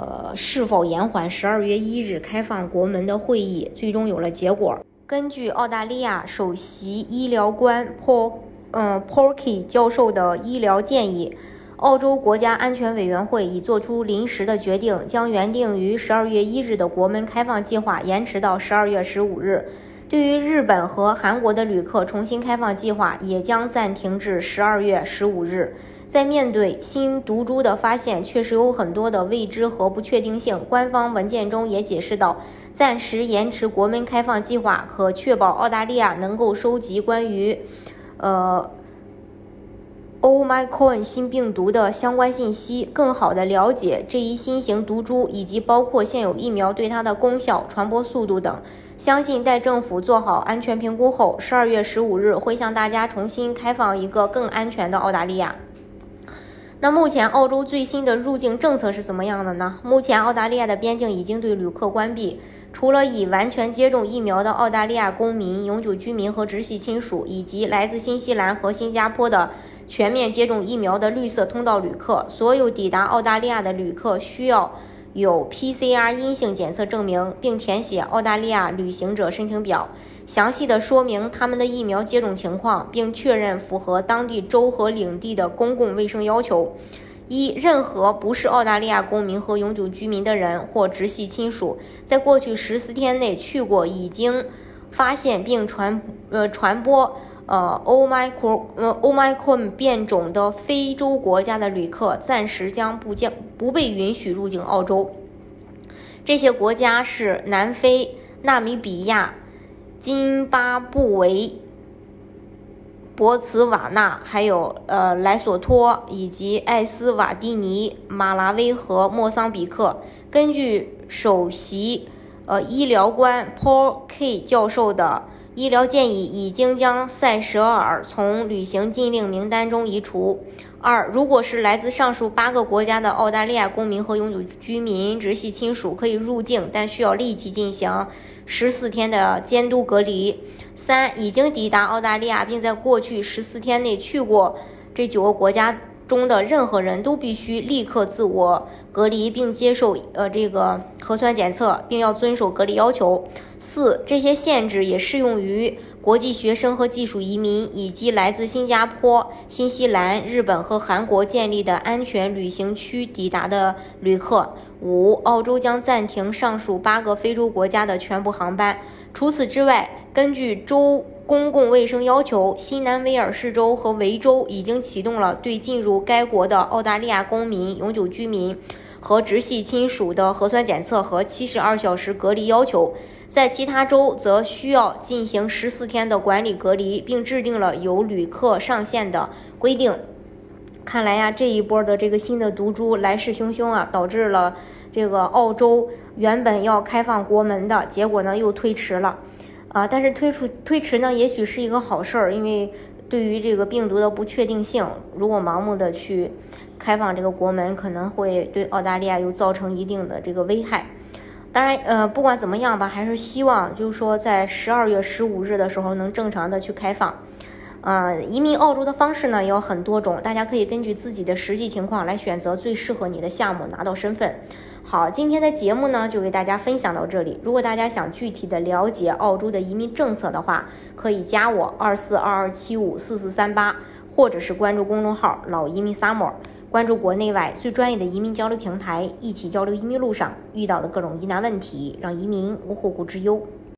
呃，是否延缓十二月一日开放国门的会议，最终有了结果。根据澳大利亚首席医疗官 Paul 嗯 Porky 教授的医疗建议，澳洲国家安全委员会已做出临时的决定，将原定于十二月一日的国门开放计划延迟到十二月十五日。对于日本和韩国的旅客，重新开放计划也将暂停至十二月十五日。在面对新毒株的发现，确实有很多的未知和不确定性。官方文件中也解释到，暂时延迟国门开放计划，可确保澳大利亚能够收集关于，呃，Omicron 新病毒的相关信息，更好地了解这一新型毒株以及包括现有疫苗对它的功效、传播速度等。相信待政府做好安全评估后，十二月十五日会向大家重新开放一个更安全的澳大利亚。那目前澳洲最新的入境政策是怎么样的呢？目前澳大利亚的边境已经对旅客关闭，除了已完全接种疫苗的澳大利亚公民、永久居民和直系亲属，以及来自新西兰和新加坡的全面接种疫苗的绿色通道旅客，所有抵达澳大利亚的旅客需要有 PCR 阴性检测证明，并填写澳大利亚旅行者申请表。详细的说明他们的疫苗接种情况，并确认符合当地州和领地的公共卫生要求。一、任何不是澳大利亚公民和永久居民的人或直系亲属，在过去十四天内去过已经发现并传呃传播呃 Omicron 呃 Omicron 变种的非洲国家的旅客，暂时将不将不被允许入境澳洲。这些国家是南非、纳米比亚。津巴布韦、博茨瓦纳，还有呃莱索托以及艾斯瓦蒂尼、马拉维和莫桑比克，根据首席呃医疗官 Paul K 教授的医疗建议，已经将塞舌尔从旅行禁令名单中移除。二，如果是来自上述八个国家的澳大利亚公民和永久居民直系亲属，可以入境，但需要立即进行。十四天的监督隔离。三、已经抵达澳大利亚并在过去十四天内去过这九个国家中的任何人都必须立刻自我隔离并接受呃这个核酸检测，并要遵守隔离要求。四、这些限制也适用于国际学生和技术移民，以及来自新加坡、新西兰、日本和韩国建立的安全旅行区抵达的旅客。五、澳洲将暂停上述八个非洲国家的全部航班。除此之外，根据州公共卫生要求，新南威尔士州和维州已经启动了对进入该国的澳大利亚公民、永久居民和直系亲属的核酸检测和七十二小时隔离要求。在其他州，则需要进行十四天的管理隔离，并制定了有旅客上限的规定。看来呀，这一波的这个新的毒株来势汹汹啊，导致了这个澳洲原本要开放国门的结果呢又推迟了，啊，但是推出推迟呢也许是一个好事儿，因为对于这个病毒的不确定性，如果盲目的去开放这个国门，可能会对澳大利亚又造成一定的这个危害。当然，呃，不管怎么样吧，还是希望就是说在十二月十五日的时候能正常的去开放。呃，移民澳洲的方式呢有很多种，大家可以根据自己的实际情况来选择最适合你的项目，拿到身份。好，今天的节目呢就给大家分享到这里。如果大家想具体的了解澳洲的移民政策的话，可以加我二四二二七五四四三八，或者是关注公众号“老移民 summer”，关注国内外最专业的移民交流平台，一起交流移民路上遇到的各种疑难问题，让移民无后顾之忧。